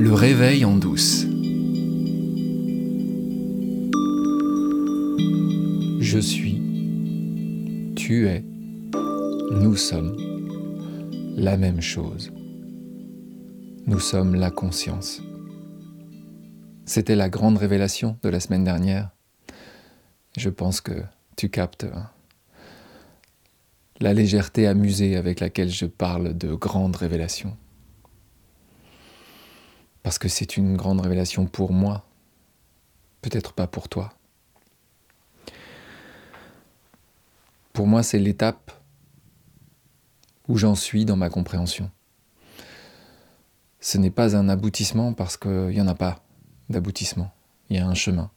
Le réveil en douce. Je suis, tu es, nous sommes la même chose. Nous sommes la conscience. C'était la grande révélation de la semaine dernière. Je pense que tu captes hein, la légèreté amusée avec laquelle je parle de grandes révélations. Parce que c'est une grande révélation pour moi, peut-être pas pour toi. Pour moi, c'est l'étape où j'en suis dans ma compréhension. Ce n'est pas un aboutissement parce qu'il n'y en a pas d'aboutissement. Il y a un chemin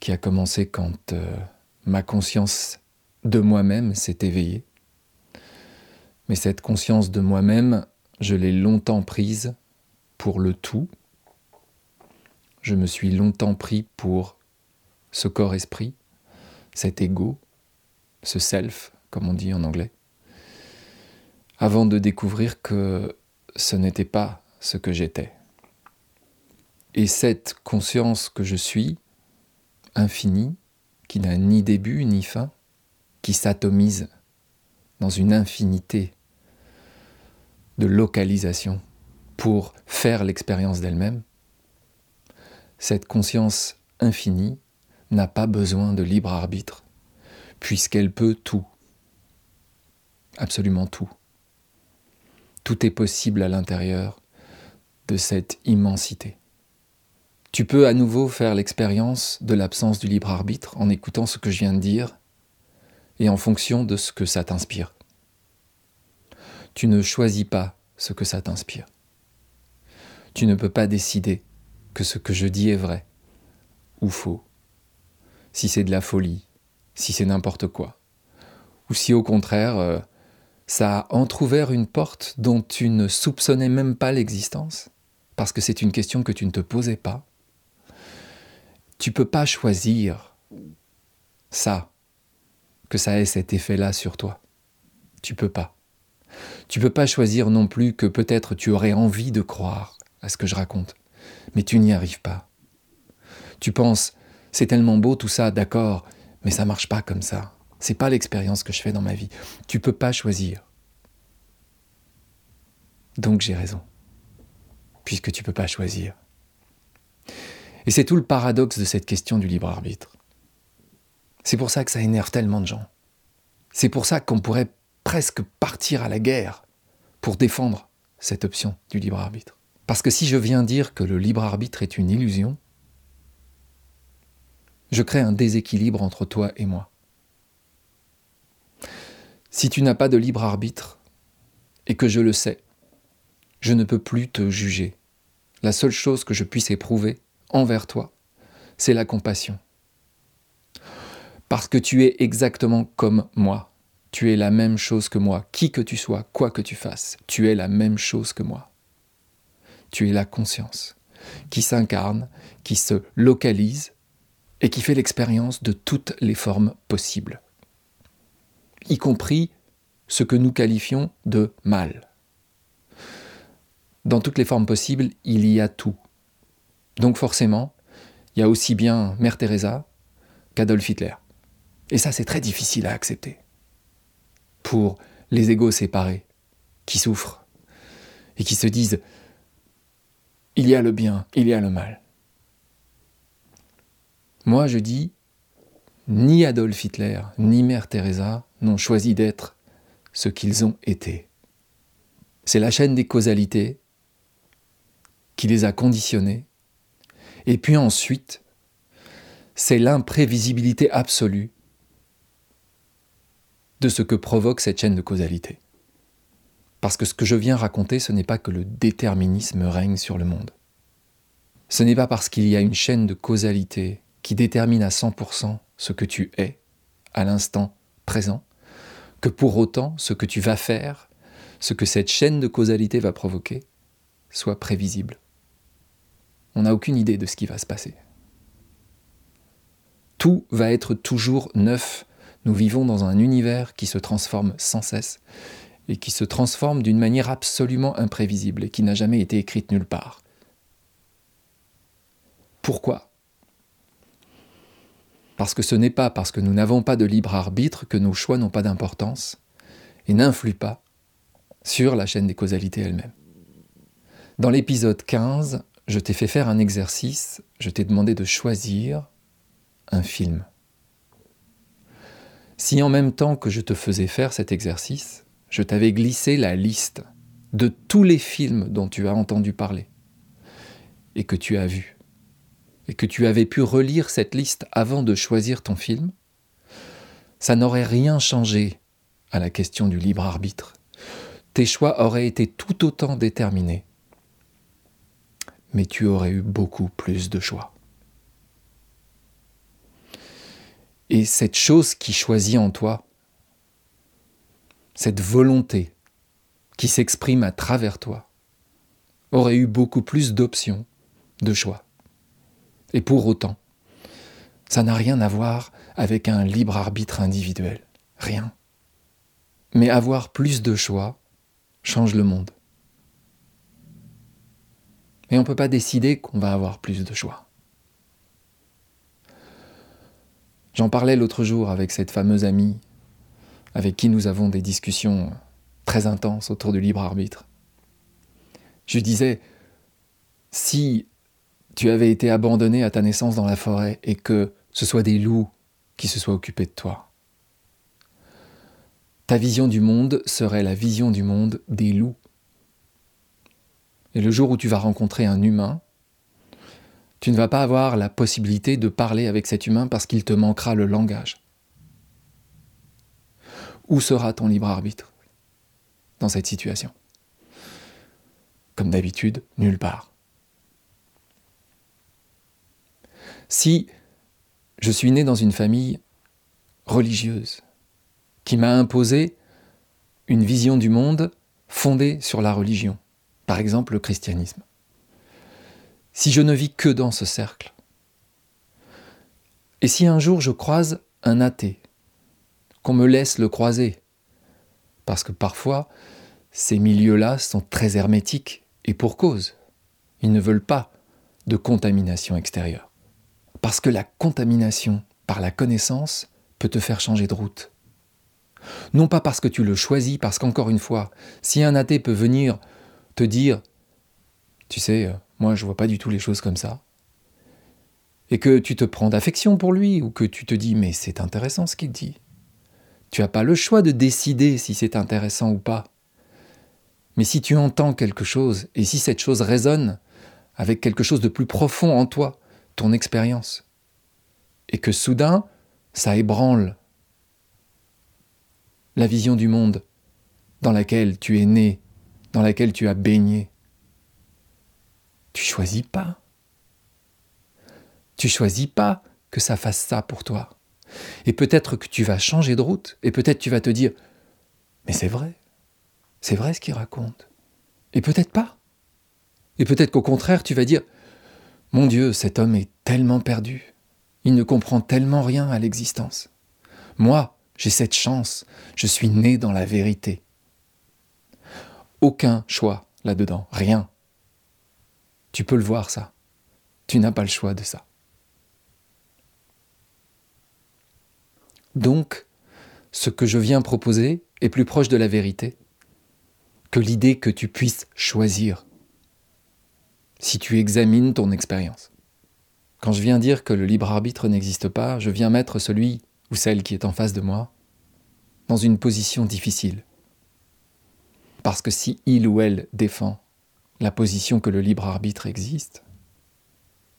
qui a commencé quand euh, ma conscience de moi-même s'est éveillée. Mais cette conscience de moi-même, je l'ai longtemps prise pour le tout. Je me suis longtemps pris pour ce corps-esprit, cet ego, ce self, comme on dit en anglais, avant de découvrir que ce n'était pas ce que j'étais. Et cette conscience que je suis, infini, qui n'a ni début ni fin, qui s'atomise dans une infinité de localisation pour faire l'expérience d'elle-même, cette conscience infinie n'a pas besoin de libre arbitre, puisqu'elle peut tout, absolument tout. Tout est possible à l'intérieur de cette immensité. Tu peux à nouveau faire l'expérience de l'absence du libre arbitre en écoutant ce que je viens de dire et en fonction de ce que ça t'inspire. Tu ne choisis pas ce que ça t'inspire. Tu ne peux pas décider que ce que je dis est vrai ou faux, si c'est de la folie, si c'est n'importe quoi, ou si au contraire euh, ça a entr'ouvert une porte dont tu ne soupçonnais même pas l'existence, parce que c'est une question que tu ne te posais pas, tu peux pas choisir ça, que ça ait cet effet-là sur toi. Tu peux pas. Tu peux pas choisir non plus que peut-être tu aurais envie de croire à ce que je raconte, mais tu n'y arrives pas. Tu penses, c'est tellement beau tout ça, d'accord, mais ça marche pas comme ça. C'est pas l'expérience que je fais dans ma vie. Tu peux pas choisir. Donc j'ai raison. Puisque tu peux pas choisir. Et c'est tout le paradoxe de cette question du libre arbitre. C'est pour ça que ça énerve tellement de gens. C'est pour ça qu'on pourrait presque partir à la guerre pour défendre cette option du libre arbitre. Parce que si je viens dire que le libre arbitre est une illusion, je crée un déséquilibre entre toi et moi. Si tu n'as pas de libre arbitre, et que je le sais, je ne peux plus te juger. La seule chose que je puisse éprouver, envers toi, c'est la compassion. Parce que tu es exactement comme moi. Tu es la même chose que moi. Qui que tu sois, quoi que tu fasses, tu es la même chose que moi. Tu es la conscience qui s'incarne, qui se localise et qui fait l'expérience de toutes les formes possibles, y compris ce que nous qualifions de mal. Dans toutes les formes possibles, il y a tout. Donc forcément, il y a aussi bien Mère Teresa qu'Adolf Hitler. Et ça, c'est très difficile à accepter. Pour les égaux séparés, qui souffrent, et qui se disent, il y a le bien, il y a le mal. Moi, je dis, ni Adolf Hitler, ni Mère Teresa n'ont choisi d'être ce qu'ils ont été. C'est la chaîne des causalités qui les a conditionnés et puis ensuite, c'est l'imprévisibilité absolue de ce que provoque cette chaîne de causalité. Parce que ce que je viens raconter, ce n'est pas que le déterminisme règne sur le monde. Ce n'est pas parce qu'il y a une chaîne de causalité qui détermine à 100% ce que tu es à l'instant présent, que pour autant ce que tu vas faire, ce que cette chaîne de causalité va provoquer, soit prévisible on n'a aucune idée de ce qui va se passer. Tout va être toujours neuf. Nous vivons dans un univers qui se transforme sans cesse et qui se transforme d'une manière absolument imprévisible et qui n'a jamais été écrite nulle part. Pourquoi? Parce que ce n'est pas parce que nous n'avons pas de libre arbitre que nos choix n'ont pas d'importance et n'influent pas sur la chaîne des causalités elle-même. Dans l'épisode 15, je t'ai fait faire un exercice, je t'ai demandé de choisir un film. Si en même temps que je te faisais faire cet exercice, je t'avais glissé la liste de tous les films dont tu as entendu parler et que tu as vus, et que tu avais pu relire cette liste avant de choisir ton film, ça n'aurait rien changé à la question du libre arbitre. Tes choix auraient été tout autant déterminés mais tu aurais eu beaucoup plus de choix. Et cette chose qui choisit en toi, cette volonté qui s'exprime à travers toi, aurait eu beaucoup plus d'options, de choix. Et pour autant, ça n'a rien à voir avec un libre arbitre individuel. Rien. Mais avoir plus de choix change le monde. Mais on ne peut pas décider qu'on va avoir plus de choix. J'en parlais l'autre jour avec cette fameuse amie avec qui nous avons des discussions très intenses autour du libre arbitre. Je disais, si tu avais été abandonné à ta naissance dans la forêt et que ce soit des loups qui se soient occupés de toi, ta vision du monde serait la vision du monde des loups et le jour où tu vas rencontrer un humain, tu ne vas pas avoir la possibilité de parler avec cet humain parce qu'il te manquera le langage. Où sera ton libre arbitre dans cette situation? Comme d'habitude, nulle part. Si je suis né dans une famille religieuse qui m'a imposé une vision du monde fondée sur la religion, par exemple le christianisme. Si je ne vis que dans ce cercle, et si un jour je croise un athée, qu'on me laisse le croiser, parce que parfois ces milieux-là sont très hermétiques, et pour cause, ils ne veulent pas de contamination extérieure. Parce que la contamination par la connaissance peut te faire changer de route. Non pas parce que tu le choisis, parce qu'encore une fois, si un athée peut venir te dire, tu sais, euh, moi je vois pas du tout les choses comme ça, et que tu te prends d'affection pour lui, ou que tu te dis, mais c'est intéressant ce qu'il dit. Tu n'as pas le choix de décider si c'est intéressant ou pas. Mais si tu entends quelque chose, et si cette chose résonne avec quelque chose de plus profond en toi, ton expérience, et que soudain, ça ébranle la vision du monde dans laquelle tu es né dans laquelle tu as baigné. Tu choisis pas. Tu choisis pas que ça fasse ça pour toi. Et peut-être que tu vas changer de route, et peut-être tu vas te dire, mais c'est vrai, c'est vrai ce qu'il raconte. Et peut-être pas. Et peut-être qu'au contraire, tu vas dire, mon Dieu, cet homme est tellement perdu, il ne comprend tellement rien à l'existence. Moi, j'ai cette chance, je suis né dans la vérité aucun choix là-dedans, rien. Tu peux le voir ça. Tu n'as pas le choix de ça. Donc, ce que je viens proposer est plus proche de la vérité que l'idée que tu puisses choisir si tu examines ton expérience. Quand je viens dire que le libre arbitre n'existe pas, je viens mettre celui ou celle qui est en face de moi dans une position difficile. Parce que si il ou elle défend la position que le libre arbitre existe,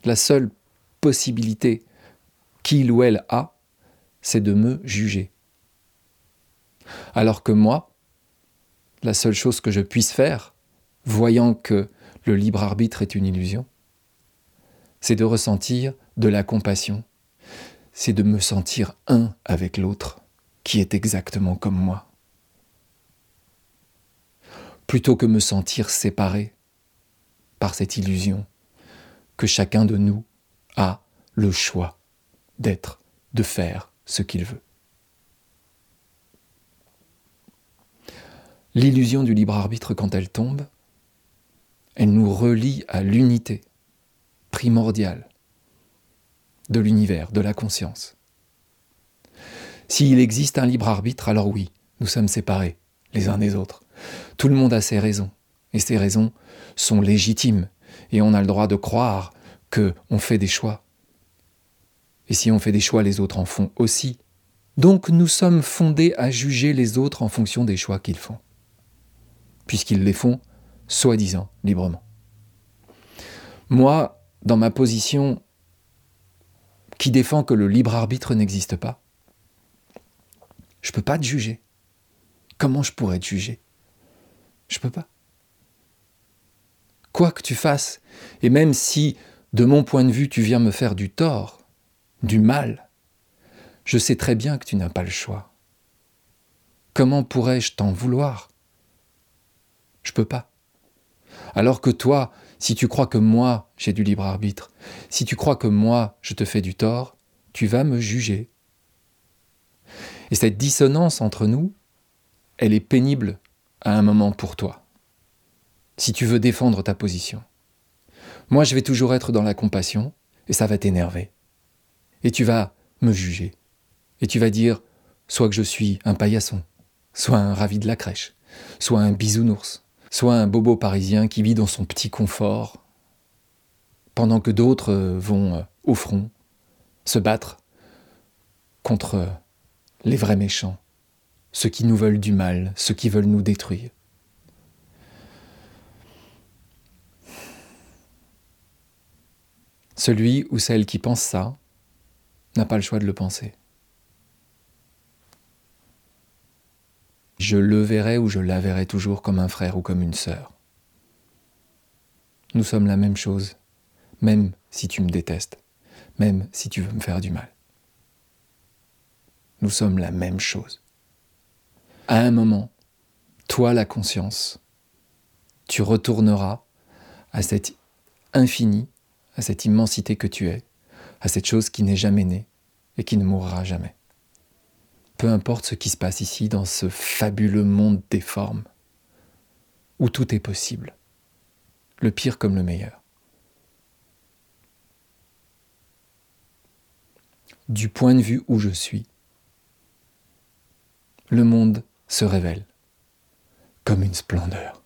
la seule possibilité qu'il ou elle a, c'est de me juger. Alors que moi, la seule chose que je puisse faire, voyant que le libre arbitre est une illusion, c'est de ressentir de la compassion, c'est de me sentir un avec l'autre, qui est exactement comme moi plutôt que me sentir séparé par cette illusion que chacun de nous a le choix d'être, de faire ce qu'il veut. L'illusion du libre arbitre, quand elle tombe, elle nous relie à l'unité primordiale de l'univers, de la conscience. S'il existe un libre arbitre, alors oui, nous sommes séparés les uns des autres. Tout le monde a ses raisons, et ces raisons sont légitimes, et on a le droit de croire que on fait des choix. Et si on fait des choix, les autres en font aussi. Donc nous sommes fondés à juger les autres en fonction des choix qu'ils font, puisqu'ils les font soi-disant librement. Moi, dans ma position qui défend que le libre arbitre n'existe pas, je ne peux pas te juger. Comment je pourrais te juger? Je peux pas. Quoi que tu fasses, et même si, de mon point de vue, tu viens me faire du tort, du mal, je sais très bien que tu n'as pas le choix. Comment pourrais-je t'en vouloir? Je peux pas. Alors que toi, si tu crois que moi, j'ai du libre arbitre, si tu crois que moi, je te fais du tort, tu vas me juger. Et cette dissonance entre nous, elle est pénible à un moment pour toi, si tu veux défendre ta position. Moi, je vais toujours être dans la compassion, et ça va t'énerver. Et tu vas me juger. Et tu vas dire, soit que je suis un paillasson, soit un ravi de la crèche, soit un bisounours, soit un bobo parisien qui vit dans son petit confort, pendant que d'autres vont euh, au front se battre contre les vrais méchants, ceux qui nous veulent du mal, ceux qui veulent nous détruire. Celui ou celle qui pense ça n'a pas le choix de le penser. Je le verrai ou je la verrai toujours comme un frère ou comme une sœur. Nous sommes la même chose, même si tu me détestes, même si tu veux me faire du mal nous sommes la même chose. À un moment, toi la conscience, tu retourneras à cet infini, à cette immensité que tu es, à cette chose qui n'est jamais née et qui ne mourra jamais. Peu importe ce qui se passe ici dans ce fabuleux monde des formes, où tout est possible, le pire comme le meilleur. Du point de vue où je suis, le monde se révèle comme une splendeur.